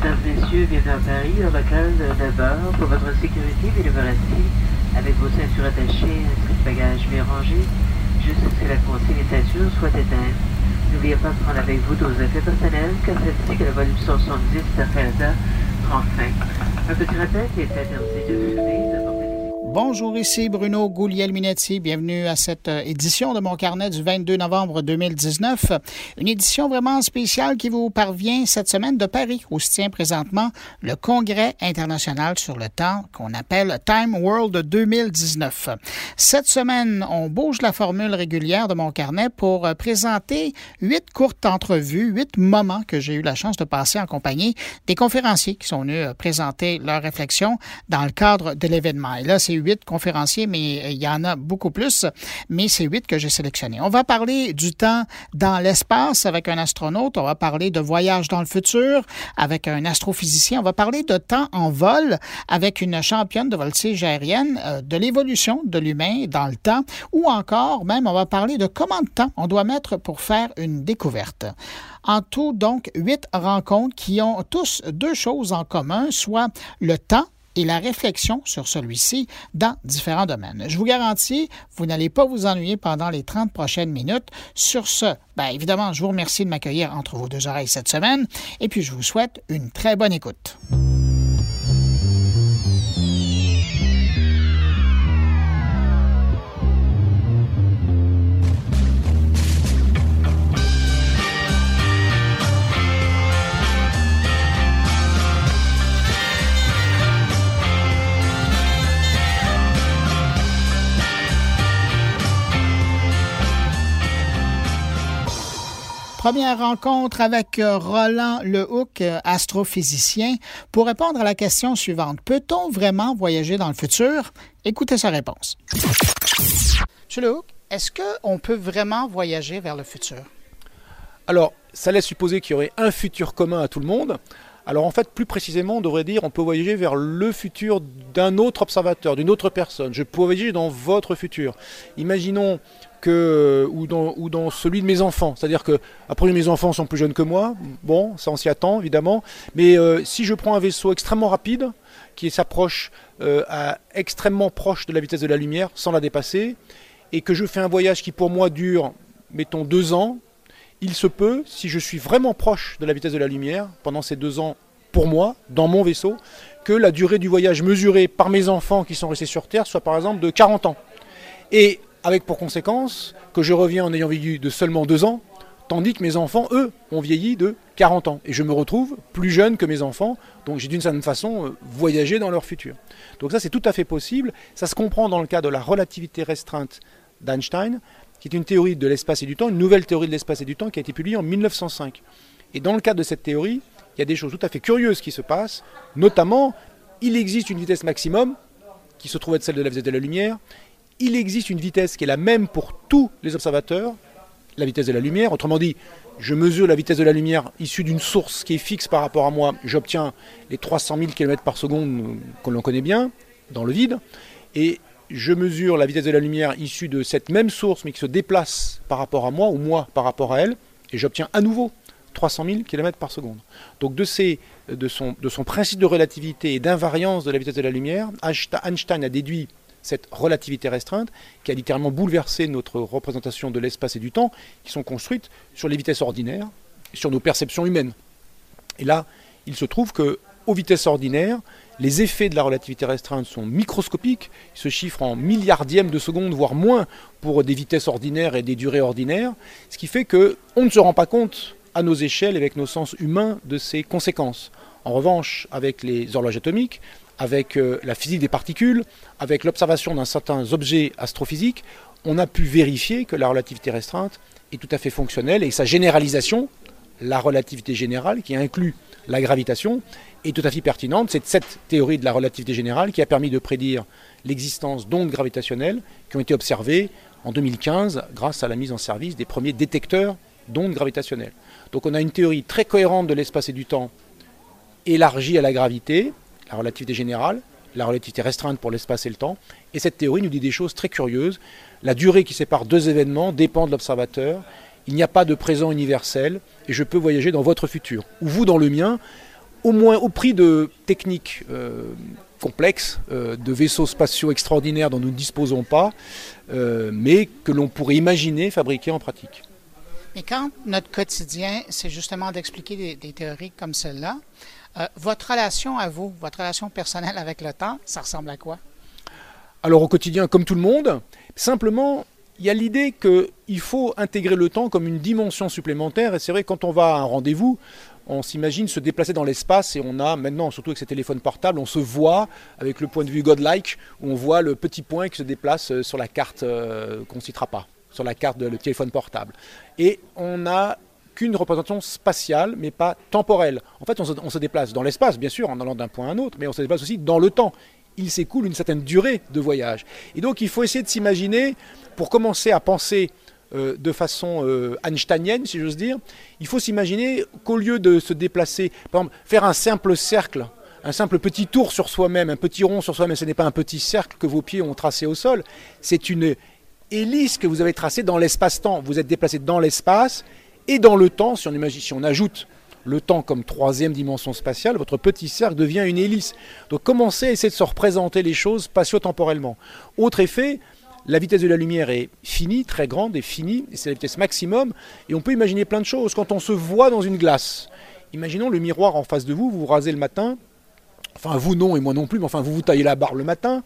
Mesdames, Messieurs, bienvenue à Paris, au local de bord. Pour votre sécurité, veuillez demeure assis avec vos ceintures attachées ainsi que bagages bien rangés, juste ce que la consigne ceinture soit éteinte. N'oubliez pas de prendre avec vous vos effets personnels, car celle-ci que la volume 70 Canada prend fin. Un petit rappel qui est interdit de fumer, de Bonjour, ici Bruno Gouliel-Minetti. Bienvenue à cette euh, édition de mon carnet du 22 novembre 2019. Une édition vraiment spéciale qui vous parvient cette semaine de Paris, où se tient présentement le Congrès international sur le temps qu'on appelle Time World 2019. Cette semaine, on bouge la formule régulière de mon carnet pour euh, présenter huit courtes entrevues, huit moments que j'ai eu la chance de passer en compagnie des conférenciers qui sont venus euh, présenter leurs réflexions dans le cadre de l'événement. Là, c'est huit conférenciers, mais il y en a beaucoup plus, mais c'est huit que j'ai sélectionnés. On va parler du temps dans l'espace avec un astronaute, on va parler de voyage dans le futur avec un astrophysicien, on va parler de temps en vol avec une championne de voltige aérienne, euh, de l'évolution de l'humain dans le temps, ou encore même on va parler de comment de temps on doit mettre pour faire une découverte. En tout, donc, huit rencontres qui ont tous deux choses en commun, soit le temps et la réflexion sur celui-ci dans différents domaines. Je vous garantis, vous n'allez pas vous ennuyer pendant les 30 prochaines minutes. Sur ce, bien évidemment, je vous remercie de m'accueillir entre vos deux oreilles cette semaine et puis je vous souhaite une très bonne écoute. Première rencontre avec euh, Roland Lehoucq, euh, astrophysicien, pour répondre à la question suivante. Peut-on vraiment voyager dans le futur? Écoutez sa réponse. Monsieur est-ce qu'on peut vraiment voyager vers le futur? Alors, ça laisse supposer qu'il y aurait un futur commun à tout le monde. Alors en fait, plus précisément, on devrait dire on peut voyager vers le futur d'un autre observateur, d'une autre personne. Je peux voyager dans votre futur. Imaginons que, ou, dans, celui de mes enfants. C'est-à-dire que, après, mes enfants sont plus jeunes que moi, bon, ça on s'y attend évidemment, mais euh, si je prends un vaisseau extrêmement rapide, qui s'approche euh, à extrêmement proche de la vitesse de la lumière, sans la dépasser, et que je fais un voyage qui pour moi dure, mettons, deux ans, il se peut, si je suis vraiment proche de la vitesse de la lumière, pendant ces deux ans, pour moi, dans mon vaisseau, que la durée du voyage mesurée par mes enfants qui sont restés sur Terre soit par exemple de 40 ans. Et avec pour conséquence que je reviens en ayant vieilli de seulement deux ans, tandis que mes enfants, eux, ont vieilli de 40 ans. Et je me retrouve plus jeune que mes enfants, donc j'ai d'une certaine façon euh, voyagé dans leur futur. Donc ça, c'est tout à fait possible. Ça se comprend dans le cas de la relativité restreinte d'Einstein, qui est une théorie de l'espace et du temps, une nouvelle théorie de l'espace et du temps qui a été publiée en 1905. Et dans le cadre de cette théorie, il y a des choses tout à fait curieuses qui se passent, notamment, il existe une vitesse maximum, qui se trouve être celle de la vitesse de la lumière, il existe une vitesse qui est la même pour tous les observateurs, la vitesse de la lumière. Autrement dit, je mesure la vitesse de la lumière issue d'une source qui est fixe par rapport à moi. J'obtiens les 300 000 km par seconde que l'on connaît bien dans le vide. Et je mesure la vitesse de la lumière issue de cette même source mais qui se déplace par rapport à moi ou moi par rapport à elle. Et j'obtiens à nouveau 300 000 km par seconde. Donc de, son, son principe de relativité et d'invariance de la vitesse de la lumière, Einstein a déduit cette relativité restreinte qui a littéralement bouleversé notre représentation de l'espace et du temps, qui sont construites sur les vitesses ordinaires, sur nos perceptions humaines. Et là, il se trouve que aux vitesses ordinaires, les effets de la relativité restreinte sont microscopiques, ils se chiffrent en milliardièmes de secondes, voire moins, pour des vitesses ordinaires et des durées ordinaires, ce qui fait qu'on ne se rend pas compte à nos échelles, avec nos sens humains, de ces conséquences. En revanche, avec les horloges atomiques, avec euh, la physique des particules, avec l'observation d'un certain objet astrophysique, on a pu vérifier que la relativité restreinte est tout à fait fonctionnelle et sa généralisation, la relativité générale qui inclut la gravitation, est tout à fait pertinente. C'est cette théorie de la relativité générale qui a permis de prédire l'existence d'ondes gravitationnelles qui ont été observées en 2015 grâce à la mise en service des premiers détecteurs d'ondes gravitationnelles. Donc on a une théorie très cohérente de l'espace et du temps élargie à la gravité, la relativité générale, la relativité restreinte pour l'espace et le temps. Et cette théorie nous dit des choses très curieuses. La durée qui sépare deux événements dépend de l'observateur. Il n'y a pas de présent universel et je peux voyager dans votre futur, ou vous dans le mien, au moins au prix de techniques complexes, de vaisseaux spatiaux extraordinaires dont nous ne disposons pas, mais que l'on pourrait imaginer fabriquer en pratique. Mais quand notre quotidien, c'est justement d'expliquer des, théories comme celle-là, votre relation à vous, votre relation personnelle avec le temps, ça ressemble à quoi? Alors au quotidien, comme tout le monde, simplement, il y a l'idée qu'il faut intégrer le temps comme une dimension supplémentaire. Et c'est vrai, quand on va à un rendez-vous, on s'imagine se déplacer dans l'espace et on a maintenant, surtout avec ces téléphones portables, on se voit avec le point de vue godlike, où on voit le petit point qui se déplace euh, sur la carte euh, qu'on ne citera pas, sur la carte du téléphone portable. Et on n'a qu'une représentation spatiale, mais pas temporelle. En fait, on se déplace dans l'espace, bien sûr, en allant d'un point à un autre, mais on se déplace aussi dans le temps il s'écoule une certaine durée de voyage. Et donc il faut essayer de s'imaginer, pour commencer à penser euh, de façon euh, einsteinienne, si j'ose dire, il faut s'imaginer qu'au lieu de se déplacer, par exemple, faire un simple cercle, un simple petit tour sur soi-même, un petit rond sur soi-même, ce n'est pas un petit cercle que vos pieds ont tracé au sol, c'est une hélice que vous avez tracée dans l'espace-temps. Vous êtes déplacé dans l'espace et dans le temps, si on, imagine, si on ajoute le temps comme troisième dimension spatiale, votre petit cercle devient une hélice. Donc commencez à essayer de se représenter les choses spatio-temporellement? Autre effet, la vitesse de la lumière est finie, très grande et finie, c'est la vitesse maximum, et on peut imaginer plein de choses. Quand on se voit dans une glace, imaginons le miroir en face de vous, vous vous rasez le matin, enfin vous non et moi non plus, mais enfin vous vous taillez la barre le matin,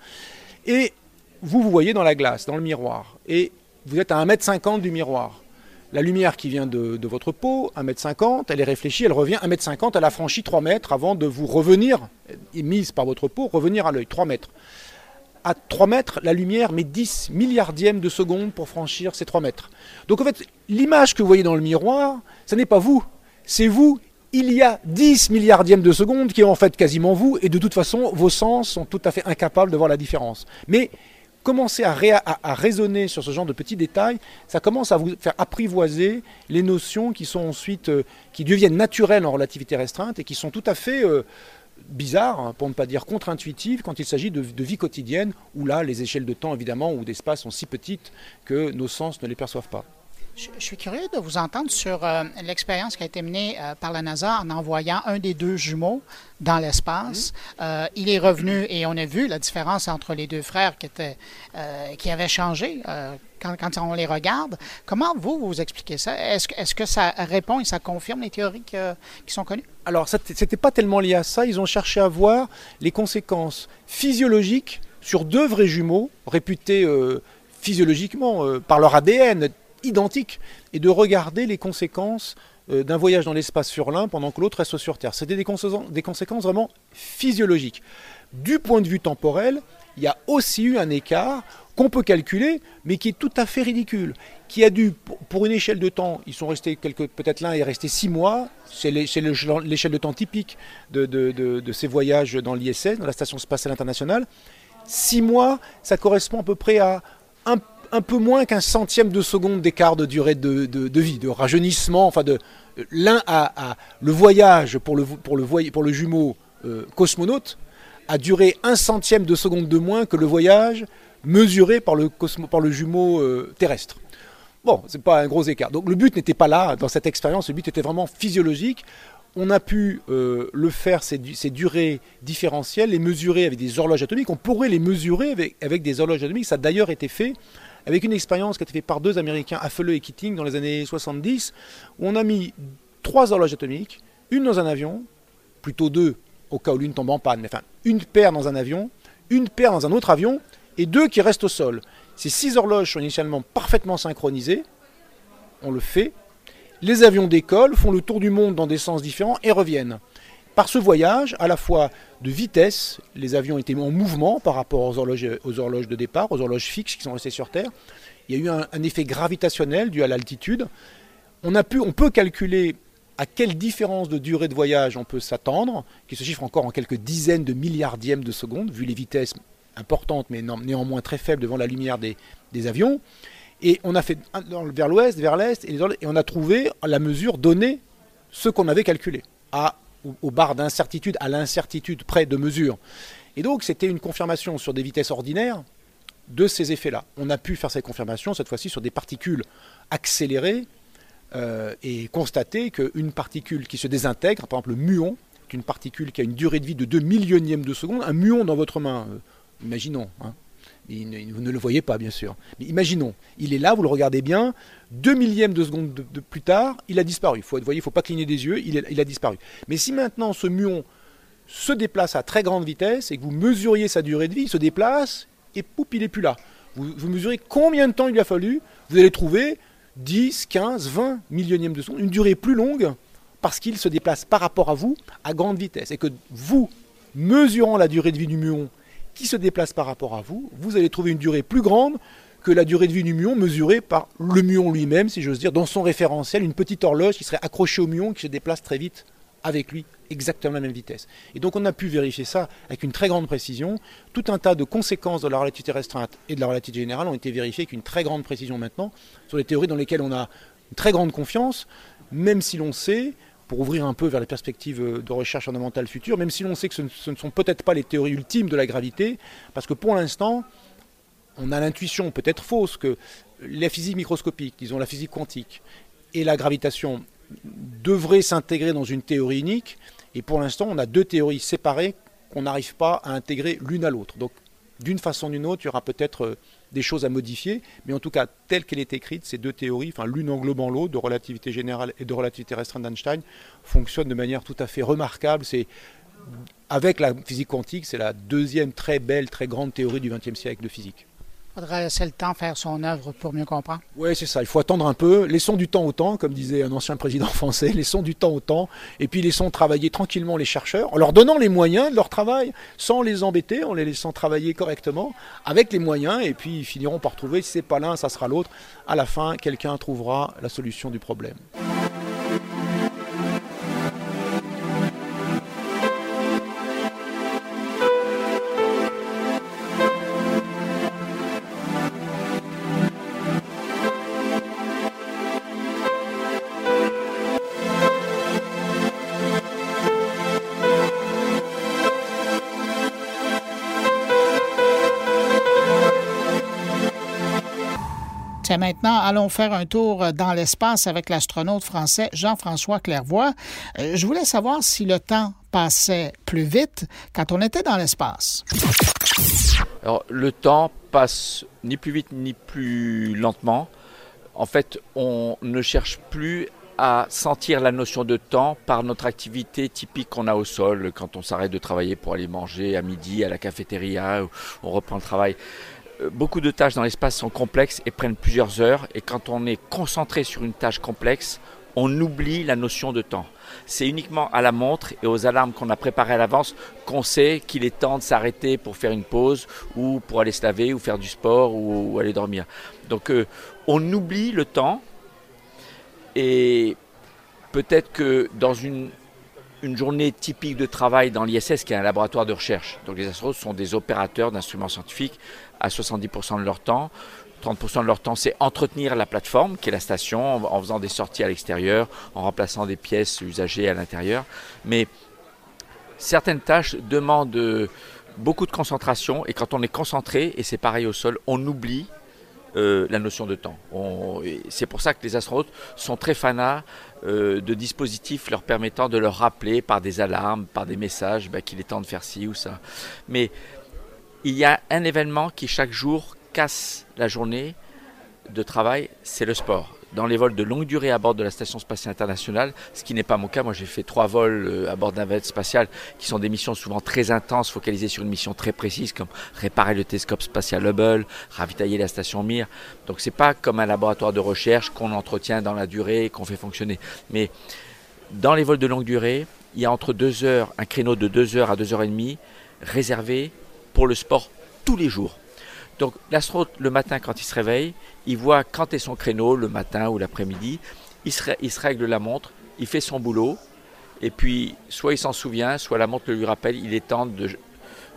et vous vous voyez dans la glace, dans le miroir, et vous êtes à 1m50 du miroir. La lumière qui vient de, votre peau, 1m50, elle est réfléchie, elle revient 1m50, elle a franchi 3 mètres avant de vous revenir, émise par votre peau, revenir à l'œil, 3 mètres. À 3 mètres, la lumière met 10 milliardièmes de seconde pour franchir ces 3 mètres. Donc en fait, l'image que vous voyez dans le miroir, ce n'est pas vous, c'est vous il y a 10 milliardièmes de seconde qui est en fait quasiment vous, et de toute façon, vos sens sont tout à fait incapables de voir la différence. Mais commencer à, raisonner sur ce genre de petits détails, ça commence à vous faire apprivoiser les notions qui sont ensuite, euh, qui deviennent naturelles en relativité restreinte et qui sont tout à fait euh, bizarres, hein, pour ne pas dire contre-intuitives, quand il s'agit de, de, vie quotidienne, où là, les échelles de temps, évidemment, ou d'espace sont si petites que nos sens ne les perçoivent pas. Je, suis curieux de vous entendre sur euh, l'expérience qui a été menée euh, par la NASA en envoyant un des deux jumeaux dans l'espace. Mm-hmm. Euh, il est revenu et on a vu la différence entre les deux frères qui, étaient, qui avaient changé quand, on les regarde. Comment vous, vous expliquez ça? Est-ce, est que ça répond et ça confirme les théories qui sont connues? Alors, ce n'était pas tellement lié à ça. Ils ont cherché à voir les conséquences physiologiques sur deux vrais jumeaux réputés physiologiquement par leur ADN identiques et de regarder les conséquences euh, d'un voyage dans l'espace sur l'un pendant que l'autre reste sur Terre. C'était des, conséquences vraiment physiologiques. Du point de vue temporel, il y a aussi eu un écart qu'on peut calculer, mais qui est tout à fait ridicule, qui a dû, pour une échelle de temps, ils sont restés quelques, peut-être l'un est resté six mois, c'est l'échelle de temps typique de, ces voyages dans l'ISS, dans la Station spatiale internationale. Six mois, ça correspond à peu près à un un peu moins qu'un centième de seconde d'écart de durée de, vie, de rajeunissement. Enfin, de l'un à, le voyage pour le, pour le, pour le jumeau euh, cosmonaute a duré un centième de seconde de moins que le voyage mesuré par le, jumeau euh, terrestre. Bon, c'est pas un gros écart. Donc le but n'était pas là dans cette expérience, le but était vraiment physiologique. On a pu euh, le faire, ces, durées différentielles, les mesurer avec des horloges atomiques. On pourrait les mesurer avec, avec des horloges atomiques. Ça a d'ailleurs été fait avec une expérience qui a été faite par deux Américains, Affeleux et Keating, dans les années 70, où on a mis trois horloges atomiques, une dans un avion, plutôt deux au cas où l'une tombe en panne, mais enfin une paire dans un avion, une paire dans un autre avion, et deux qui restent au sol. Ces six horloges sont initialement parfaitement synchronisées, on le fait. Les avions décollent, font le tour du monde dans des sens différents et reviennent. Par ce voyage, à la fois de vitesse, les avions étaient en mouvement par rapport aux horloges, aux horloges de départ, aux horloges fixes qui sont restées sur Terre. Il y a eu un, effet gravitationnel dû à l'altitude. On, on peut calculer à quelle différence de durée de voyage on peut s'attendre, qui se chiffre encore en quelques dizaines de milliardièmes de secondes, vu les vitesses importantes mais néanmoins très faibles devant la lumière des, avions. Et on a fait vers l'ouest, vers l'est, et, on a trouvé la mesure donnée ce qu'on avait calculé à barres d'incertitude à l'incertitude près de mesure. Et donc c'était une confirmation sur des vitesses ordinaires de ces effets-là. On a pu faire cette confirmation cette fois-ci sur des particules accélérées euh, et constater qu'une particule qui se désintègre, par exemple le muon, une particule qui a une durée de vie de 2 millionièmes de seconde, un muon dans votre main, euh, imaginons, hein. vous ne le voyez pas bien sûr, mais imaginons, il est là, vous le regardez bien, 2 millièmes de seconde de, plus tard, il a disparu. Vous voyez, il ne faut pas cligner des yeux, il, a disparu. Mais si maintenant ce muon se déplace à très grande vitesse et que vous mesuriez sa durée de vie, il se déplace et poup, il n'est plus là. Vous, vous mesurez combien de temps il lui a fallu, vous allez trouver 10, 15, 20 millionièmes de seconde, une durée plus longue parce qu'il se déplace par rapport à vous à grande vitesse. Et que vous, mesurant la durée de vie du muon qui se déplace par rapport à vous, vous allez trouver une durée plus grande que la durée de vie du muon mesurée par le muon lui-même, si j'ose dire, dans son référentiel, une petite horloge qui serait accrochée au muon qui se déplace très vite avec lui, exactement la même vitesse. Et donc on a pu vérifier ça avec une très grande précision. Tout un tas de conséquences de la relativité restreinte et de la relativité générale ont été vérifiées avec une très grande précision maintenant sur les théories dans lesquelles on a une très grande confiance, même si l'on sait pour ouvrir un peu vers les perspectives de recherche fondamentale future, même si l'on sait que ce ne sont peut-être pas les théories ultimes de la gravité, parce que pour l'instant, on a l'intuition peut-être fausse que la physique microscopique, disons la physique quantique, et la gravitation devrait s'intégrer dans une théorie unique. Et pour l'instant, on a deux théories séparées qu'on n'arrive pas à intégrer l'une à l'autre. Donc, d'une façon ou d'une autre, il y aura peut-être euh, des choses à modifier, mais en tout cas, telle qu'elle est écrite, ces deux théories, enfin l'une englobant l'autre, de relativité générale et de relativité restreinte d'Einstein, fonctionnent de manière tout à fait remarquable. Avec la physique quantique, c'est la deuxième très belle, très grande théorie du XXe siècle de physique. Il faudrait laisser le temps faire son œuvre pour mieux comprendre. Oui, c'est ça. Il faut attendre un peu. Laissons du temps au temps, comme disait un ancien président français. Laissons du temps au temps. Et puis laissons travailler tranquillement les chercheurs, en leur donnant les moyens de leur travail, sans les embêter, en les laissant travailler correctement, avec les moyens. Et puis ils finiront par trouver, si c'est pas l'un, ça sera l'autre. À la fin, quelqu'un trouvera la solution du problème. Maintenant, allons faire un tour dans l'espace avec l'astronaute français Jean-François Clairvoy. Euh, je voulais savoir si le temps passait plus vite quand on était dans l'espace. Alors, le temps passe ni plus vite ni plus lentement. En fait, on ne cherche plus à sentir la notion de temps par notre activité typique qu'on a au sol quand on s'arrête de travailler pour aller manger à midi à la cafétéria, on reprend le travail. Euh, beaucoup de tâches dans l'espace sont complexes et prennent plusieurs heures. Et quand on est concentré sur une tâche complexe, on oublie la notion de temps. C'est uniquement à la montre et aux alarmes qu'on a préparées à l'avance qu'on sait qu'il est temps de s'arrêter pour faire une pause ou pour aller se laver ou faire du sport ou, aller dormir. Donc euh, on oublie le temps et peut-être que dans une une journée typique de travail dans l'ISS, qui est un laboratoire de recherche. Donc les astronautes sont des opérateurs d'instruments scientifiques à 70% de leur temps. 30% de leur temps, c'est entretenir la plateforme, qui est la station, en faisant des sorties à l'extérieur, en remplaçant des pièces usagées à l'intérieur. Mais certaines tâches demandent beaucoup de concentration, et quand on est concentré, et c'est pareil au sol, on oublie euh, la notion de temps. C'est pour ça que les astronautes sont très fanats euh, de dispositifs leur permettant de leur rappeler par des alarmes, par des messages bah, qu'il est temps de faire ci ou ça. Mais il y a un événement qui chaque jour casse la journée de travail, c'est le sport dans les vols de longue durée à bord de la Station spatiale internationale, ce qui n'est pas mon cas. Moi, j'ai fait trois vols euh, à bord d'un navette spatial qui sont des missions souvent très intenses, focalisées sur une mission très précise, comme réparer le télescope spatial Hubble, ravitailler la station Mir. Donc, c'est pas comme un laboratoire de recherche qu'on entretient dans la durée qu'on fait fonctionner. Mais dans les vols de longue durée, il y a entre deux heures, un créneau de deux heures à deux heures et demie réservé pour le sport tous les jours. Donc l'astronaute, le matin, quand il se réveille, il voit quand est son créneau, le matin ou l'après-midi. Il se, règle la montre, il fait son boulot, et puis soit il s'en souvient, soit la montre le lui rappelle, il est temps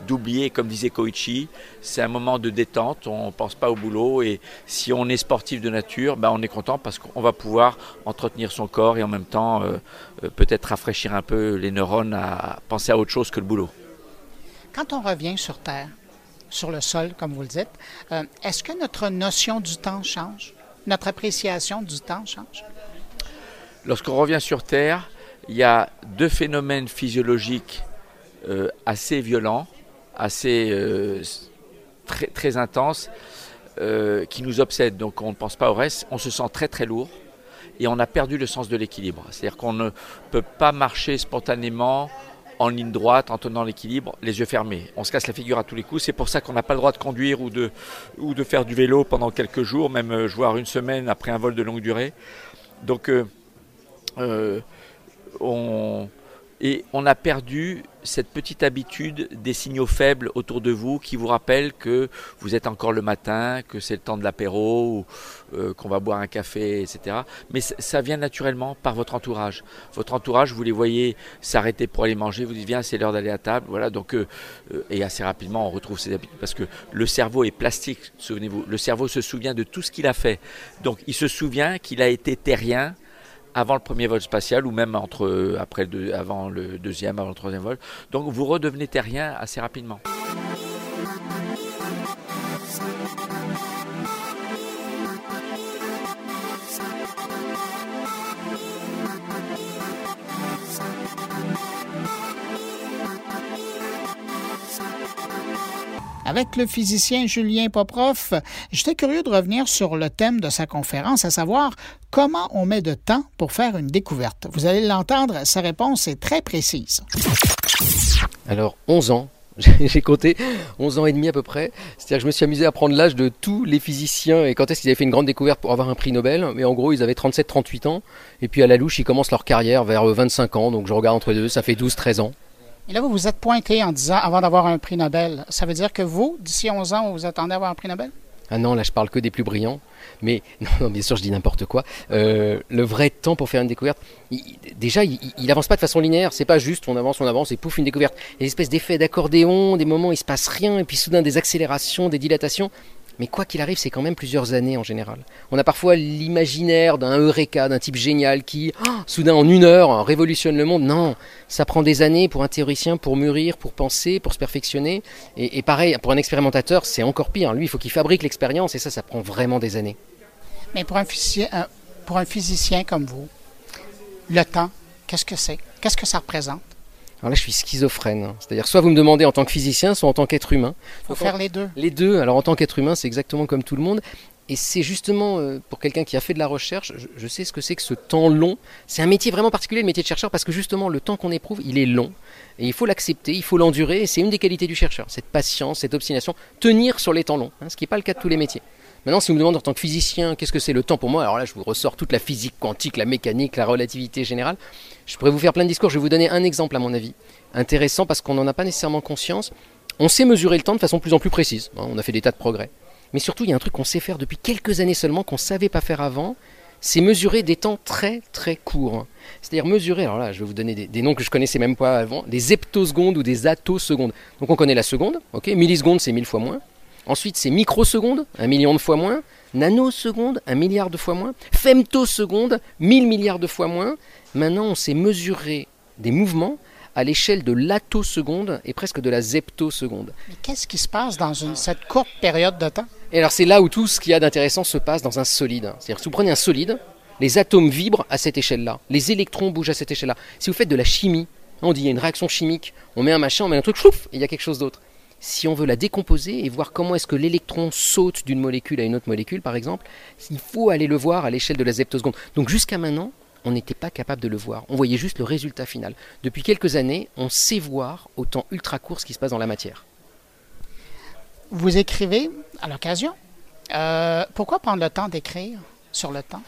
d'oublier, comme disait Koichi, c'est un moment de détente, on ne pense pas au boulot et si on est sportif de nature, ben on est content parce qu'on va pouvoir entretenir son corps et en même temps euh, euh, peut-être rafraîchir un peu les neurones à penser à autre chose que le boulot. Quand on revient sur Terre, sur le sol, comme vous le dites. Euh, est-ce que notre notion du temps change? Notre appréciation du temps change? Lorsqu'on revient sur Terre, il y a deux phénomènes physiologiques euh, assez violents, assez euh, très, très intenses, qui nous obsèdent. Donc on ne pense pas au reste, on se sent très très lourd et on a perdu le sens de l'équilibre. C'est-à-dire qu'on ne peut pas marcher spontanément en ligne droite en tenant l'équilibre, les yeux fermés. On se casse la figure à tous les coups. C'est pour ça qu'on n'a pas le droit de conduire ou de, ou de faire du vélo pendant quelques jours, même voire une semaine après un vol de longue durée. Donc on, et on a perdu cette petite habitude des signaux faibles autour de vous qui vous rappellent que vous êtes encore le matin, que c'est le temps de l'apéro, euh, qu'on va boire un café, etc. Mais ça vient naturellement par votre entourage. Votre entourage, vous les voyez s'arrêter pour aller manger, vous dites viens, c'est l'heure d'aller à table. Voilà, donc, euh, euh, et assez rapidement, on retrouve ces habitudes parce que le cerveau est plastique, souvenez-vous. Le cerveau se souvient de tout ce qu'il a fait. Donc, il se souvient qu'il a été terrien avant le premier vol spatial ou même entre, euh, après le, avant le deuxième, avant le troisième vol. Donc vous redevenez terrien assez rapidement. Avec le physicien Julien Poproff, j'étais curieux de revenir sur le thème de sa conférence, à savoir comment on met de temps pour faire une découverte. Vous allez l'entendre, sa réponse est très précise. Alors, 11 ans, j'ai compté 11 ans et demi à peu près. C'est-à-dire que je me suis amusé à prendre l'âge de tous les physiciens et quand est-ce qu'ils avaient fait une grande découverte pour avoir un prix Nobel. Mais en gros, ils avaient 37-38 ans. Et puis à la louche, ils commencent leur carrière vers 25 ans. Donc je regarde entre les deux, ça fait 12-13 ans. Et là, vous vous êtes pointé en disant avant d'avoir un prix Nobel. Ça veut dire que vous, d'ici 11 ans, vous attendez à avoir un prix Nobel? Ah non, là je parle que des plus brillants. Mais non, bien sûr, je dis n'importe quoi. Euh, le vrai temps pour faire une découverte, déjà, il, il, avance pas de façon linéaire. C'est pas juste, on avance, on avance et pouf, une découverte. Il y a des espèces d'effets d'accordéon, des moments où il se passe rien, et puis soudain des accélérations, des dilatations. Mais quoi qu'il arrive, c'est quand même plusieurs années en général. On a parfois l'imaginaire d'un Eureka, d'un type génial qui, oh, soudain en une heure, révolutionne le monde. Non, ça prend des années pour un théoricien pour mûrir, pour penser, pour se perfectionner. Et, pareil, pour un expérimentateur, c'est encore pire. Lui, il faut qu'il fabrique l'expérience et ça, ça prend vraiment des années. Mais pour un physicien, pour un physicien comme vous, le temps, qu'est-ce que c'est? Qu'est-ce que ça représente? Alors là, je suis schizophrène. C'est-à-dire, soit vous me demandez en tant que physicien, soit en tant qu'être humain. Il faut faire les deux. Les deux. Alors, en tant qu'être humain, c'est exactement comme tout le monde. Et c'est justement, euh, pour quelqu'un qui a fait de la recherche, je, sais ce que c'est que ce temps long. C'est un métier vraiment particulier, le métier de chercheur, parce que justement, le temps qu'on éprouve, il est long. Et il faut l'accepter, il faut l'endurer. Et c'est une des qualités du chercheur, cette patience, cette obstination, tenir sur les temps longs, hein, ce qui n'est pas le cas de tous les métiers. Maintenant, si vous me demandez en tant que physicien, qu'est-ce que c'est le temps pour moi Alors là, je vous ressors toute la physique quantique, la mécanique, la relativité générale. Je pourrais vous faire plein de discours. Je vais vous donner un exemple, à mon avis, intéressant parce qu'on n'en a pas nécessairement conscience. On sait mesurer le temps de façon plus en plus précise. Hein, on a fait des tas de progrès. Mais surtout, il y a un truc qu'on sait faire depuis quelques années seulement, qu'on ne savait pas faire avant, c'est mesurer des temps très très courts. C'est-à-dire mesurer, alors là je vais vous donner des, noms que je connaissais même pas avant, des heptosecondes ou des attosecondes. Donc on connaît la seconde, ok, milliseconde c'est mille fois moins. Ensuite, c'est microsecondes, un million de fois moins. Nanosecondes, un milliard de fois moins. Femtosecondes, mille milliards de fois moins. Maintenant, on sait mesurer des mouvements à l'échelle de l'attoseconde et presque de la zeptoseconde. Mais qu'est-ce qui se passe dans une, cette courte période de temps? Et alors, c'est là où tout ce qu'il y a d'intéressant se passe dans un solide. C'est-à-dire, si vous prenez un solide, les atomes vibrent à cette échelle-là. Les électrons bougent à cette échelle-là. Si vous faites de la chimie, on dit il y a une réaction chimique, on met un machin, on met un truc, chouf, et il y a quelque chose d'autre si on veut la décomposer et voir comment est-ce que l'électron saute d'une molécule à une autre molécule, par exemple, il faut aller le voir à l'échelle de la zeptoseconde. Donc jusqu'à maintenant, on n'était pas capable de le voir. On voyait juste le résultat final. Depuis quelques années, on sait voir au temps ultra court ce qui se passe dans la matière. Vous écrivez à l'occasion. Euh, pourquoi prendre le temps d'écrire sur le temps?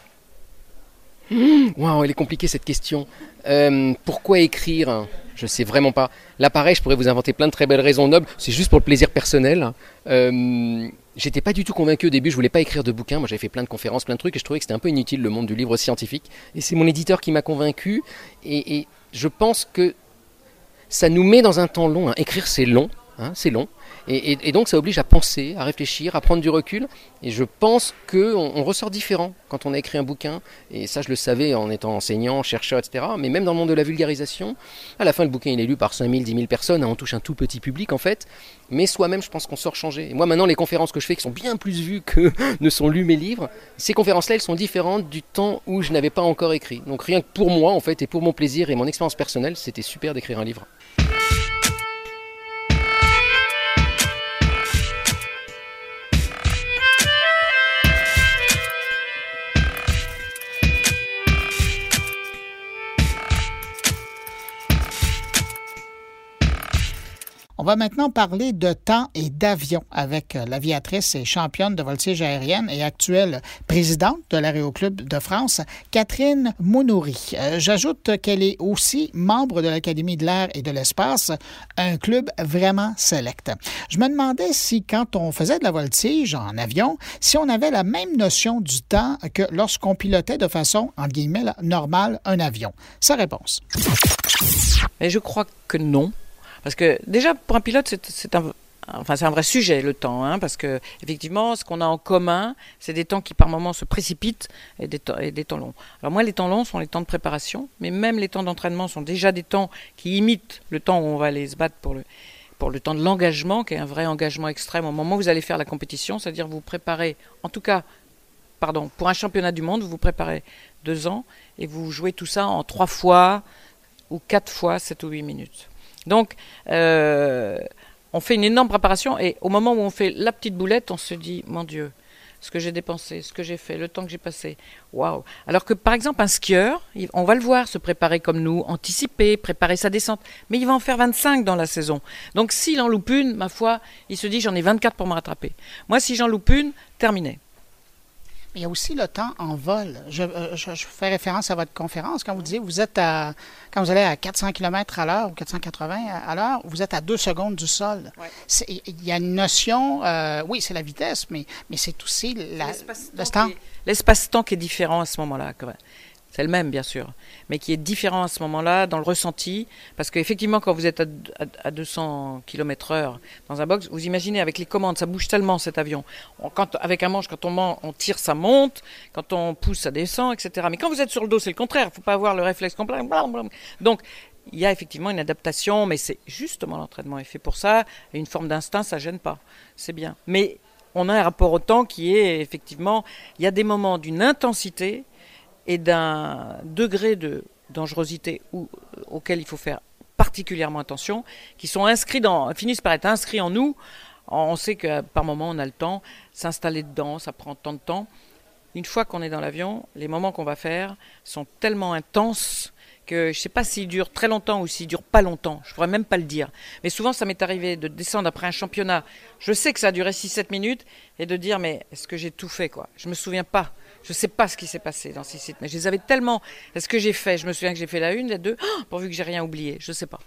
Waouh, elle est compliquée cette question. Euh, pourquoi écrire? Je sais vraiment pas. Là, pareil, je pourrais vous inventer plein de très belles raisons nobles. C'est juste pour le plaisir personnel. Euh, J'étais pas du tout convaincu au début. Je voulais pas écrire de bouquins. Moi, j'avais fait plein de conférences, plein de trucs, et je trouvais que c'était un peu inutile le monde du livre scientifique. Et c'est mon éditeur qui m'a convaincu. Et, et, je pense que ça nous met dans un temps long. Hein. Écrire, c'est long. hein, c'est long. Et, donc ça oblige à penser, à réfléchir, à prendre du recul. Et je pense qu'on on ressort différent quand on a écrit un bouquin. Et ça, je le savais en étant enseignant, chercheur, etc. Mais même dans le monde de la vulgarisation, à la fin, le bouquin il est lu par 5000, 10 000 personnes. On touche un tout petit public en fait. Mais soi-même, je pense qu'on sort changé. Et moi, maintenant, les conférences que je fais, qui sont bien plus vues que ne sont lus mes livres, ces conférences-là, elles sont différentes du temps où je n'avais pas encore écrit. Donc rien que pour moi, en fait, et pour mon plaisir et mon expérience personnelle, c'était super d'écrire un livre. On va maintenant parler de temps et d'avion avec euh, l'aviatrice et championne de voltige aérienne et actuelle présidente de l'Aéroclub de France, Catherine Mounoury. Euh, j'ajoute qu'elle est aussi membre de l'Académie de l'air et de l'espace, un club vraiment select. Je me demandais si quand on faisait de la voltige en avion, si on avait la même notion du temps que lorsqu'on pilotait de façon, entre guillemets, normale un avion. Sa réponse. Mais je crois que non. Parce que déjà, pour un pilote, c'est un, enfin, c'est un vrai sujet, le temps, hein, parce que effectivement, ce qu'on a en commun, c'est des temps qui par moments se précipitent et des, temps, et des temps longs. Alors moi, les temps longs sont les temps de préparation, mais même les temps d'entraînement sont déjà des temps qui imitent le temps où on va aller se battre pour le, pour le temps de l'engagement, qui est un vrai engagement extrême au moment où vous allez faire la compétition, c'est-à-dire vous préparez, en tout cas, pardon, pour un championnat du monde, vous vous préparez deux ans et vous jouez tout ça en trois fois ou quatre fois sept ou huit minutes. Donc, euh, on fait une énorme préparation et au moment où on fait la petite boulette, on se dit, mon Dieu, ce que j'ai dépensé, ce que j'ai fait, le temps que j'ai passé. Waouh Alors que par exemple un skieur, on va le voir se préparer comme nous, anticiper, préparer sa descente, mais il va en faire 25 dans la saison. Donc s'il en loupe une, ma foi, il se dit j'en ai 24 pour me rattraper. Moi si j'en loupe une, terminé. Il y a aussi le temps en vol. Euh, je, fais référence à votre conférence. Quand vous disiez vous êtes à, quand vous allez à 400 km à l'heure ou 480 à l'heure, vous êtes à deux secondes du sol. Il y a une notion, euh, oui, c'est la vitesse, mais, mais c'est aussi l'espace-temps. L'espace-temps qui est différent à ce moment-là. C'est le même, bien sûr, mais qui est différent à ce moment-là dans le ressenti, parce qu'effectivement, quand vous êtes à, 200 km/h dans un box, vous imaginez avec les commandes, ça bouge tellement cet avion. quand, avec un manche, quand on, on tire, ça monte, quand on pousse, ça descend, etc. Mais quand vous êtes sur le dos, c'est le contraire. Il faut pas avoir le réflexe complet. Donc, il y a effectivement une adaptation, mais c'est justement l'entraînement est fait pour ça. Et une forme d'instinct, ça gêne pas. C'est bien. Mais on a un rapport au temps qui est effectivement, il y a des moments d'une intensité et d'un degré de dangerosité euh, auquel il faut faire particulièrement attention, qui sont inscrits finissent par être inscrits en nous. On sait que par moment on a le temps, s'installer dedans, ça prend tant de temps. Une fois qu'on est dans l'avion, les moments qu'on va faire sont tellement intenses que je ne sais pas s'ils durent très longtemps ou s'ils durent pas longtemps. Je pourrais même pas le dire. Mais souvent, ça m'est arrivé de descendre après un championnat. Je sais que ça a duré 6-7 minutes et de dire mais est-ce que j'ai tout fait quoi? Je me souviens pas. Je ne sais pas ce qui s'est passé dans ces sites, mais je les avais tellement. Est-ce que j'ai fait Je me souviens que j'ai fait la une, la deux, oh, pourvu que j'ai rien oublié. Je ne sais pas.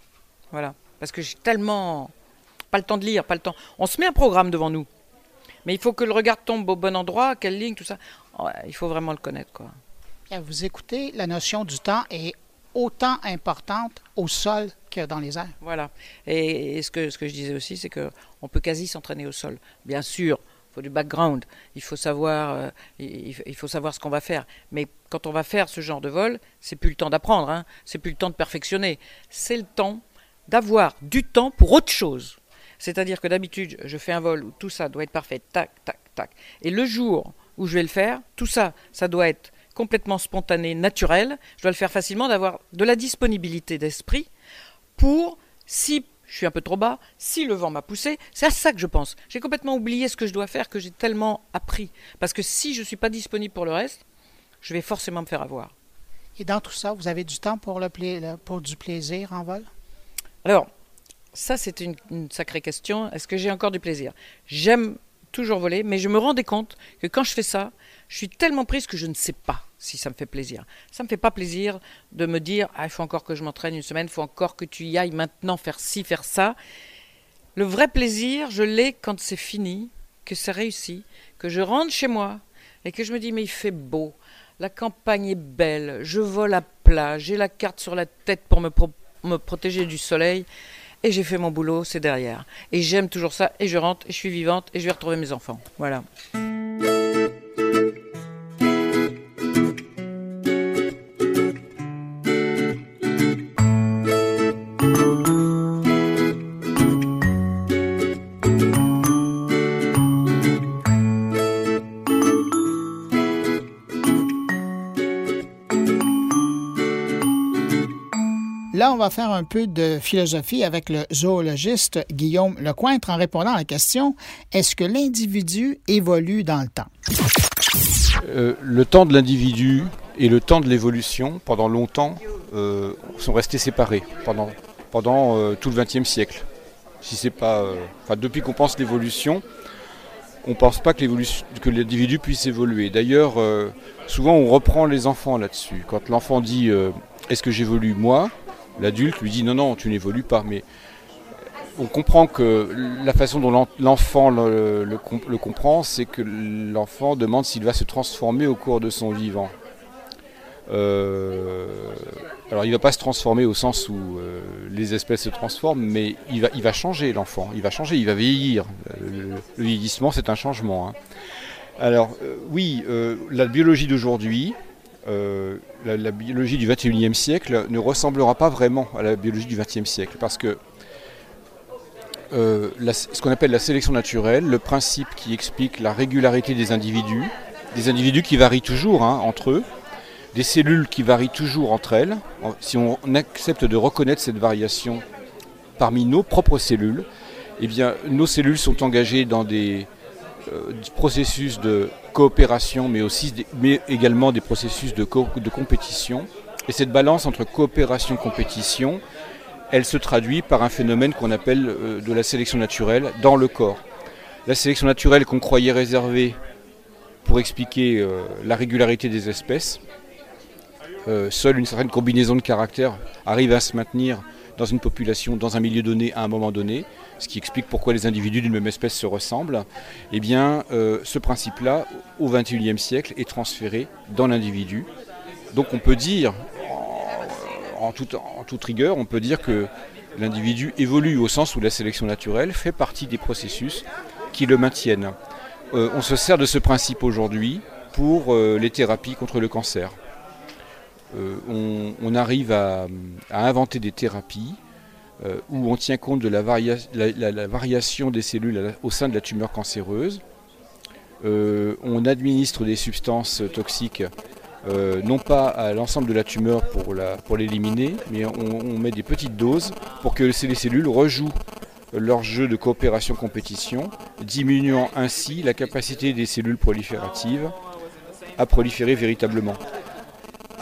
Voilà. Parce que j'ai tellement. Pas le temps de lire, pas le temps. On se met un programme devant nous. Mais il faut que le regard tombe au bon endroit, quelle ligne, tout ça. il faut vraiment le connaître. Quoi. vous écoutez, la notion du temps est autant importante au sol que dans les airs. Voilà. Et, ce, que, ce que je disais aussi, c'est qu'on peut quasi s'entraîner au sol. Bien sûr, faut du background, il faut savoir, euh, il, faut savoir ce qu'on va faire. Mais quand on va faire ce genre de vol, c'est plus le temps d'apprendre, hein, c'est plus le temps de perfectionner, c'est le temps d'avoir du temps pour autre chose. C'est-à-dire que d'habitude, je fais un vol où tout ça doit être parfait, tac, tac, tac. Et le jour où je vais le faire, tout ça, ça doit être complètement spontané, naturel. Je dois le faire facilement, d'avoir de la disponibilité d'esprit pour, si je suis un peu trop bas, si le vent m'a poussé, c'est à ça que je pense. J'ai complètement oublié ce que je dois faire, que j'ai tellement appris. Parce que si je ne suis pas disponible pour le reste, je vais forcément me faire avoir. Et dans tout ça, vous avez du temps pour, le pour du plaisir en vol? Alors, ça c'est une, une sacrée question. Est-ce que j'ai encore du plaisir? J'aime toujours voler, mais je me rendais compte que quand je fais ça, je suis tellement prise que je ne sais pas si ça me fait plaisir. Ça me fait pas plaisir de me dire ah, il faut encore que je m'entraîne une semaine, il faut encore que tu y ailles maintenant faire ci, faire ça. Le vrai plaisir, je l'ai quand c'est fini, que c'est réussi, que je rentre chez moi et que je me dis mais il fait beau, la campagne est belle, je vole à plat, j'ai la carte sur la tête pour me, me protéger du soleil et j'ai fait mon boulot, c'est derrière. Et j'aime toujours ça, et je rentre, et je suis vivante, et je vais retrouver mes enfants. Voilà. Va faire un peu de philosophie avec le zoologiste Guillaume Lecointre en répondant à la question est-ce que l'individu évolue dans le temps? Euh, le temps de l'individu et le temps de l'évolution, pendant longtemps, euh, sont restés séparés pendant, pendant euh, tout le XXe siècle. Si c'est pas, depuis qu'on pense l'évolution, on ne pense pas que, l'individu puisse évoluer. D'ailleurs, souvent on reprend les enfants là-dessus. Quand l'enfant dit Est-ce que j'évolue moi L'adulte lui dit Non, non, tu n'évolues pas. Mais on comprend que la façon dont l'en- l'enfant le, le com- le comprend, c'est que l'enfant demande s'il va se transformer au cours de son vivant. Euh, alors il ne va pas se transformer au sens où euh, les espèces se transforment, mais il va, changer l'enfant, il va changer, il va vieillir. Le, le vieillissement c'est un changement. hein. Alors euh, oui, euh, la biologie d'aujourd'hui, euh, la, biologie du 21e siècle ne ressemblera pas vraiment à la biologie du 20e siècle, parce que euh, ce qu'on appelle la sélection naturelle, le principe qui explique la régularité des individus, des individus qui varient toujours hein, entre eux, des cellules qui varient toujours entre elles. Si on accepte de reconnaître cette variation parmi nos propres cellules, eh bien, nos cellules sont engagées dans des euh, processus de coopération, mais aussi mais également des processus de, de compétition. Et cette balance entre coopération et compétition, elle se traduit par un phénomène qu'on appelle euh, de la sélection naturelle dans le corps. La sélection naturelle qu'on croyait réservée pour expliquer euh, la régularité des espèces, seule une certaine combinaison de caractères arrive à se maintenir dans une population, dans un milieu donné, à un moment donné, ce qui explique pourquoi les individus d'une même espèce se ressemblent, eh bien, euh, ce principe-là, au XXIe siècle, est transféré dans l'individu. Donc on peut dire, en, toute rigueur, on peut dire que l'individu évolue au sens où la sélection naturelle fait partie des processus qui le maintiennent. Euh, on se sert de ce principe aujourd'hui pour euh, les thérapies contre le cancer. Euh, on, arrive à, inventer des thérapies euh, où on tient compte de la, varia- la- la- la variation des cellules au sein de la tumeur cancéreuse. Euh, on administre des substances toxiques, non pas à l'ensemble de la tumeur pour, l'éliminer, mais on, on met des petites doses pour que les cellules rejouent leur jeu de coopération-compétition, diminuant ainsi la capacité des cellules prolifératives à proliférer véritablement.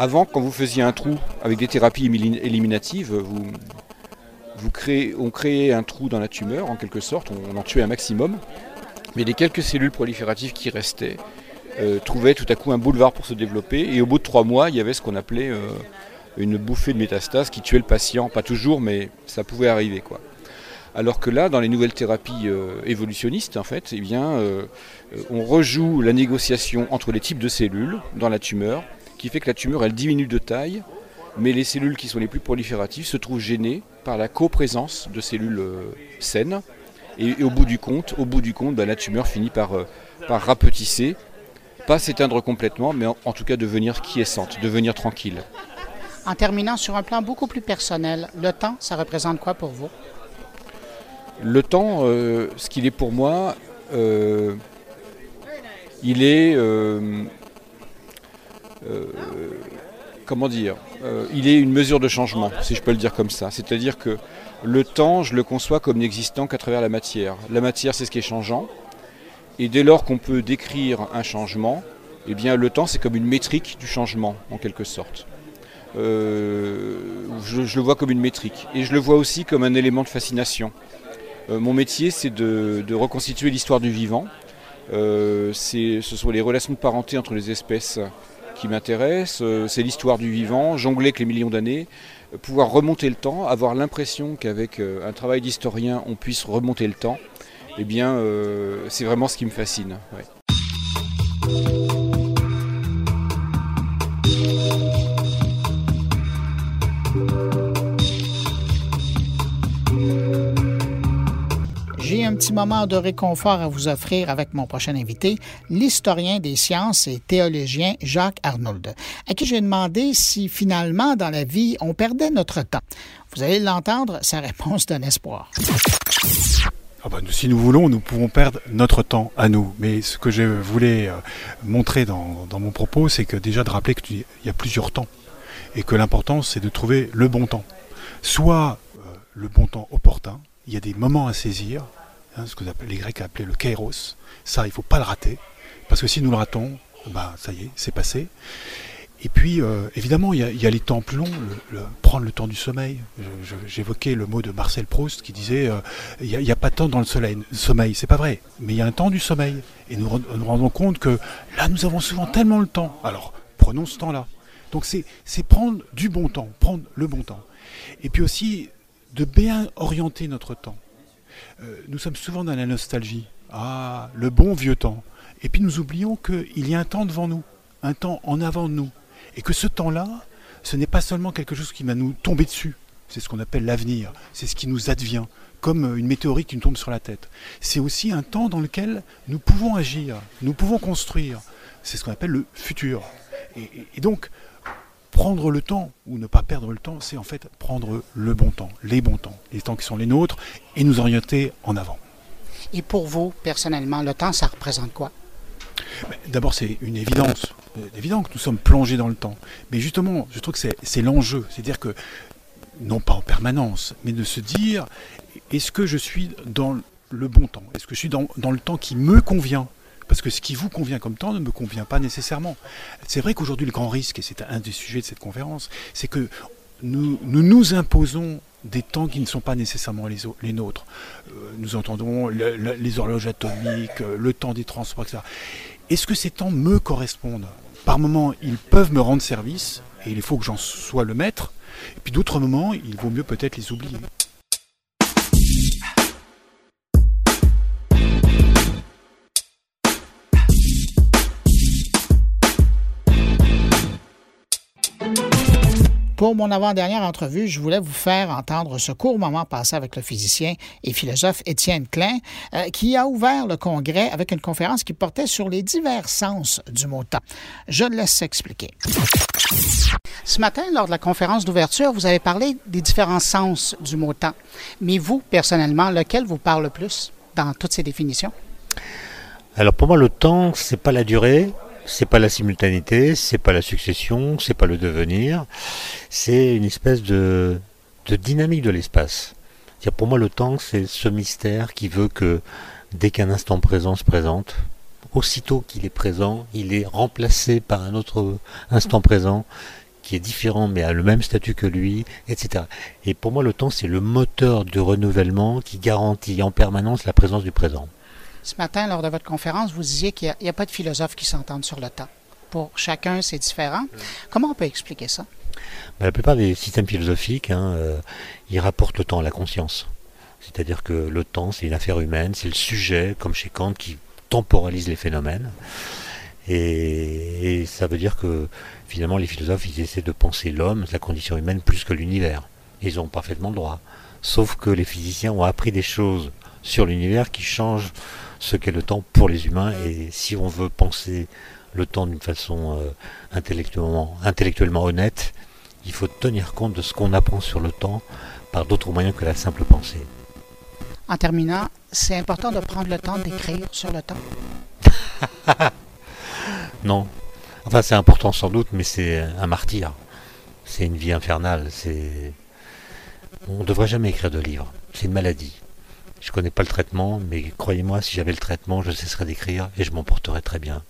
Avant, quand vous faisiez un trou avec des thérapies éliminatives, on créait un trou dans la tumeur, en quelque sorte, on, en tuait un maximum, mais les quelques cellules prolifératives qui restaient euh, trouvaient tout à coup un boulevard pour se développer, et au bout de trois mois, il y avait ce qu'on appelait euh, une bouffée de métastases qui tuait le patient, pas toujours, mais ça pouvait arriver. Alors que là, dans les nouvelles thérapies euh, évolutionnistes, en fait, eh bien, on rejoue la négociation entre les types de cellules dans la tumeur, qui fait que la tumeur, elle diminue de taille, mais les cellules qui sont les plus prolifératives se trouvent gênées par la coprésence de cellules euh, saines. Et, et au bout du compte, au bout du compte, ben, la tumeur finit par, euh, par rapetisser, pas s'éteindre complètement, mais en, en tout cas devenir quiescente, devenir tranquille. En terminant sur un plan beaucoup plus personnel, le temps, ça représente quoi pour vous? Le temps, euh, ce qu'il est pour moi, euh, il est. euh, comment dire euh, Il est une mesure de changement, si je peux le dire comme ça. C'est-à-dire que le temps, je le conçois comme n'existant qu'à travers la matière. La matière, c'est ce qui est changeant. Et dès lors qu'on peut décrire un changement, eh bien, le temps, c'est comme une métrique du changement, en quelque sorte. Euh, je, le vois comme une métrique. Et je le vois aussi comme un élément de fascination. Euh, mon métier, c'est de, reconstituer l'histoire du vivant. Euh, ce sont les relations de parenté entre les espèces qui m'intéressent. Euh, c'est l'histoire du vivant, jongler avec les millions d'années, euh, pouvoir remonter le temps, avoir l'impression qu'avec euh, un travail d'historien, on puisse remonter le temps. Eh bien, c'est vraiment ce qui me fascine. Petit moment de réconfort à vous offrir avec mon prochain invité, l'historien des sciences et théologien Jacques Arnold, à qui j'ai demandé si finalement dans la vie on perdait notre temps. Vous allez l'entendre, sa réponse donne espoir. Ah bah, si nous voulons, nous pouvons perdre notre temps à nous. Mais ce que je voulais euh, montrer dans, dans mon propos, c'est que déjà de rappeler qu'il y a plusieurs temps. Et que l'important, c'est de trouver le bon temps. Soit euh, le bon temps opportun, il y a des moments à saisir, hein, ce que les Grecs appelaient le kairos. Ça, il ne faut pas le rater. Parce que si nous le ratons, bah, ça y est, c'est passé. Et puis, euh, évidemment, il y, a, les temps plus longs, prendre le temps du sommeil. J'évoquais le mot de Marcel Proust qui disait euh, il n'y a, pas de temps dans le soleil, sommeil. C'est pas vrai, mais il y a un temps du sommeil. Et nous nous rendons compte que là, nous avons souvent tellement le temps. Alors, prenons ce temps-là. Donc, c'est prendre du bon temps, prendre le bon temps. Et puis aussi, de bien orienter notre temps. Euh, nous sommes souvent dans la nostalgie. Ah, le bon vieux temps. Et puis nous oublions qu'il y a un temps devant nous, un temps en avant de nous. Et que ce temps-là, ce n'est pas seulement quelque chose qui va nous tomber dessus. C'est ce qu'on appelle l'avenir. C'est ce qui nous advient, comme une météorite qui nous tombe sur la tête. C'est aussi un temps dans lequel nous pouvons agir, nous pouvons construire. C'est ce qu'on appelle le futur. Et, donc, prendre le temps, ou ne pas perdre le temps, c'est en fait prendre le bon temps, les bons temps, les temps qui sont les nôtres, et nous orienter en avant. Et pour vous, personnellement, le temps, ça représente quoi? D'abord, c'est une évidence. Euh, évident que nous sommes plongés dans le temps. Mais justement, je trouve que c'est l'enjeu. C'est-à-dire que, non pas en permanence, mais de se dire, est-ce que je suis dans le bon temps? Est-ce que je suis dans, le temps qui me convient? Parce que ce qui vous convient comme temps ne me convient pas nécessairement. C'est vrai qu'aujourd'hui, le grand risque, et c'est un des sujets de cette conférence, c'est que nous, nous, imposons des temps qui ne sont pas nécessairement les, nôtres. Euh, nous entendons les horloges atomiques, euh, le temps des transports, etc. Est-ce que ces temps me correspondent? Par moments, ils peuvent me rendre service, et il faut que j'en sois le maître. Et puis d'autres moments, il vaut mieux peut-être les oublier. Pour mon avant-dernière entrevue, je voulais vous faire entendre ce court moment passé avec le physicien et philosophe Étienne Klein, euh, qui a ouvert le congrès avec une conférence qui portait sur les divers sens du mot temps. Je le laisse s'expliquer. Ce matin, lors de la conférence d'ouverture, vous avez parlé des différents sens du mot temps. Mais vous, personnellement, lequel vous parle le plus dans toutes ces définitions? Alors pour moi, le temps, c'est pas la durée, c'est pas la simultanéité, c'est pas la succession, c'est pas le devenir, c'est une espèce de, dynamique de l'espace. Pour moi, le temps, c'est ce mystère qui veut que dès qu'un instant présent se présente, aussitôt qu'il est présent, il est remplacé par un autre instant présent qui est différent mais a le même statut que lui, etc. Et pour moi, le temps, c'est le moteur de renouvellement qui garantit en permanence la présence du présent. Ce matin, lors de votre conférence, vous disiez qu'il n'y a, pas de philosophe qui s'entendent sur le temps. Pour chacun, c'est différent. Comment on peut expliquer ça? Ben, la plupart des systèmes philosophiques, hein, euh, ils rapportent le temps à la conscience. C'est-à-dire que le temps, c'est une affaire humaine, c'est le sujet, comme chez Kant, qui temporalise les phénomènes. Et, et, ça veut dire que finalement, les philosophes, ils essaient de penser l'homme, la condition humaine, plus que l'univers. Ils ont parfaitement le droit. Sauf que les physiciens ont appris des choses sur l'univers qui changent ce qu'est le temps pour les humains. Et si on veut penser le temps d'une façon euh, intellectuellement, intellectuellement honnête, il faut tenir compte de ce qu'on apprend sur le temps par d'autres moyens que la simple pensée. En terminant, c'est important de prendre le temps d'écrire sur le temps. non. Enfin, c'est important sans doute, mais c'est un martyr. C'est une vie infernale. C'est. On ne devrait jamais écrire de livres. C'est une maladie. Je connais pas le traitement, mais croyez-moi, si j'avais le traitement, je cesserais d'écrire et je m'en porterais très bien.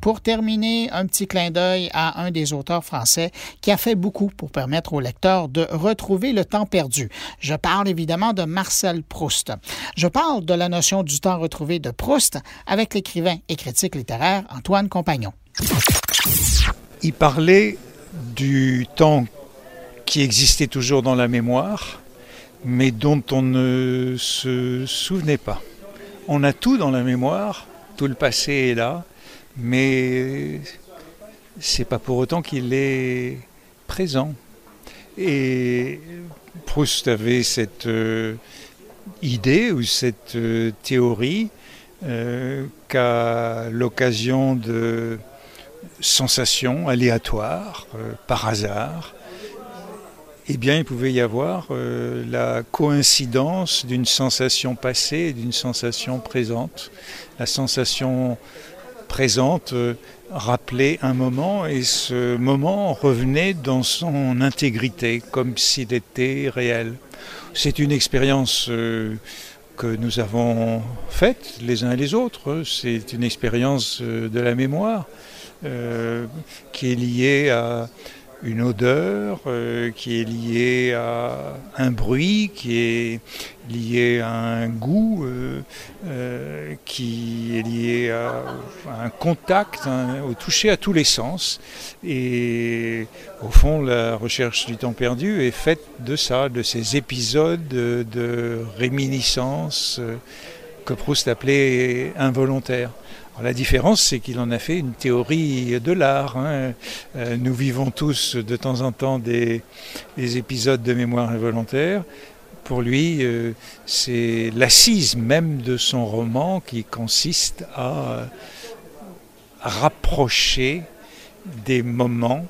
Pour terminer, un petit clin d'œil à un des auteurs français qui a fait beaucoup pour permettre aux lecteurs de retrouver le temps perdu. Je parle évidemment de Marcel Proust. Je parle de la notion du temps retrouvé de Proust avec l'écrivain et critique littéraire Antoine Compagnon. Il parlait du temps qui existait toujours dans la mémoire, mais dont on ne se souvenait pas. On a tout dans la mémoire, tout le passé est là, mais c'est pas pour autant qu'il est présent. Et Proust avait cette euh, idée ou cette euh, théorie euh, qu'à l'occasion de sensations aléatoires, par hasard, eh bien, il pouvait y avoir la coïncidence d'une sensation passée et d'une sensation présente. La sensation présente rappeler un moment et ce moment revenait dans son intégrité, comme s'il était réel. C'est une expérience euh, que nous avons faite les uns et les autres. C'est une expérience euh, de la mémoire euh, qui est liée à une odeur euh, qui est liée à un bruit, qui est lié à un goût, euh, qui est lié à, un contact, au toucher à tous les sens. Et au fond, la recherche du temps perdu est faite de ça, de ces épisodes de, de réminiscence que Proust appelait involontaires la différence, c'est qu'il en a fait une théorie de l'art. Hein. Euh, nous vivons tous de temps en temps des, épisodes de mémoire involontaire. Pour lui, euh, c'est l'assise même de son roman qui consiste à, rapprocher des moments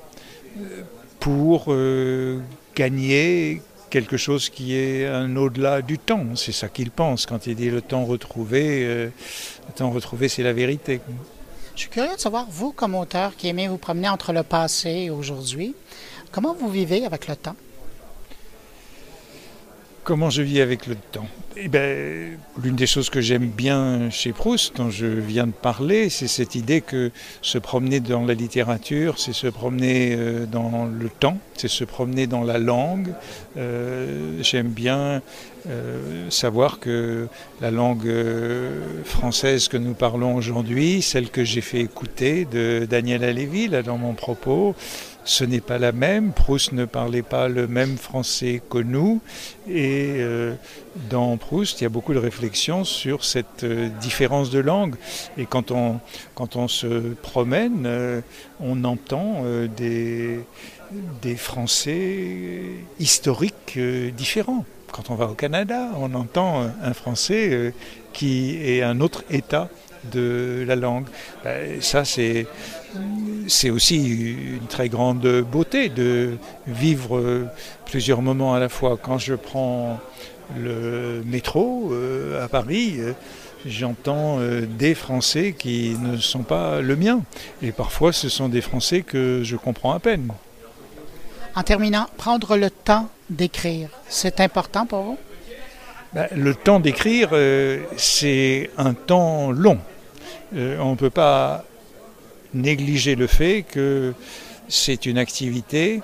euh, pour gagner quelque chose qui est un au-delà du temps. C'est ça qu'il pense quand il dit le temps retrouvé. Euh, le temps retrouvé, c'est la vérité. Je suis curieux de savoir, vous, comme auteur qui aimez vous promener entre le passé et aujourd'hui, comment vous vivez avec le temps? Comment je vis avec le temps eh ben, L'une des choses que j'aime bien chez Proust, dont je viens de parler, c'est cette idée que se promener dans la littérature, c'est se promener euh, dans le temps, c'est se promener dans la langue. Euh, j'aime bien euh, savoir que la langue française que nous parlons aujourd'hui, celle que j'ai fait écouter de Daniel Alévi, dans mon propos, ce n'est pas la même. Proust ne parlait pas le même français que nous. Et euh, dans Proust, il y a beaucoup de réflexions sur cette euh, différence de langue. Et quand on, quand on se promène, euh, on entend des, des Français historiques différents. Quand on va au Canada, on entend un Français qui est un autre état de la langue. Ben, ça, c'est c'est aussi une très grande beauté de vivre plusieurs moments à la fois. Quand je prends le métro euh, à Paris, euh, j'entends euh, des Français qui ne sont pas le mien. Et parfois, ce sont des Français que je comprends à peine. En terminant, prendre le temps d'écrire, c'est important pour vous? Ben, Le temps d'écrire, c'est un temps long. On ne peut pas négliger le fait que c'est une activité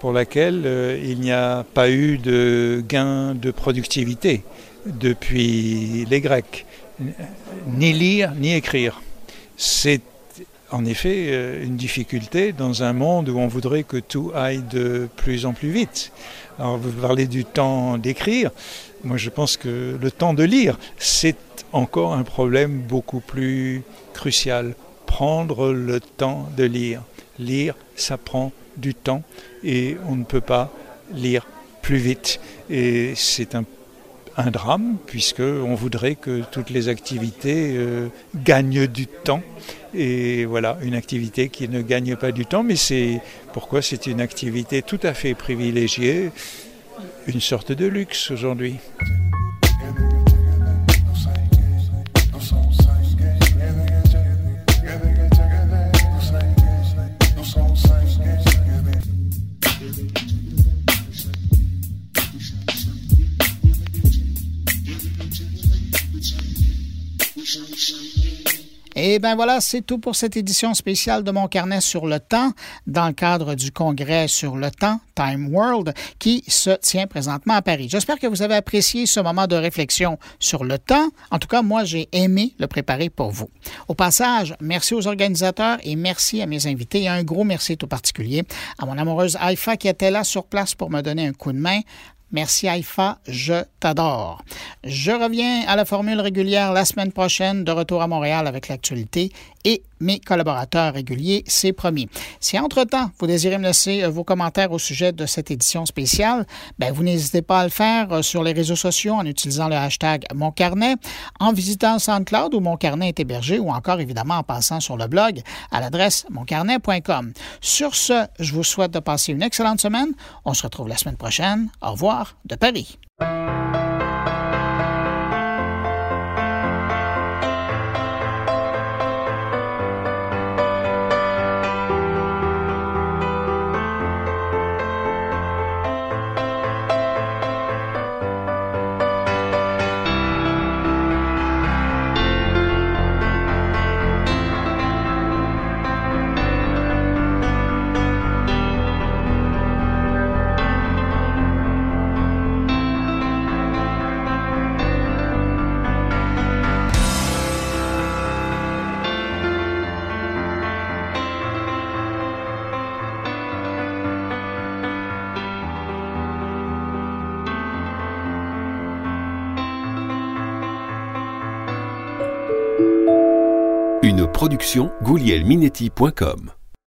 pour laquelle euh, il n'y a pas eu de gain de productivité depuis les Grecs. Ni lire, ni écrire. C'est en effet euh, une difficulté dans un monde où on voudrait que tout aille de plus en plus vite. Alors vous parlez du temps d'écrire. Moi je pense que le temps de lire, c'est encore un problème beaucoup plus crucial prendre le temps de lire. Lire, ça prend du temps et on ne peut pas lire plus vite. Et c'est un, drame puisqu'on voudrait que toutes les activités euh, gagnent du temps. Et voilà, une activité qui ne gagne pas du temps, mais c'est pourquoi c'est une activité tout à fait privilégiée, une sorte de luxe aujourd'hui. Et bien voilà, c'est tout pour cette édition spéciale de mon carnet sur le temps dans le cadre du congrès sur le temps, Time World, qui se tient présentement à Paris. J'espère que vous avez apprécié ce moment de réflexion sur le temps. En tout cas, moi, j'ai aimé le préparer pour vous. Au passage, merci aux organisateurs et merci à mes invités. Et un gros merci tout particulier à mon amoureuse Alpha qui était là sur place pour me donner un coup de main Merci Haïfa, je t'adore. Je reviens à la formule régulière la semaine prochaine, de retour à Montréal avec l'actualité et mes collaborateurs réguliers, c'est promis. Si entre-temps, vous désirez me laisser euh, vos commentaires au sujet de cette édition spéciale, ben, vous n'hésitez pas à le faire euh, sur les réseaux sociaux en utilisant le hashtag Mon Carnet, en visitant SoundCloud où Mon Carnet est hébergé ou encore évidemment en passant sur le blog à l'adresse moncarnet.com. Sur ce, je vous souhaite de passer une excellente semaine. On se retrouve la semaine prochaine. Au revoir de Paris. goulielminetti.com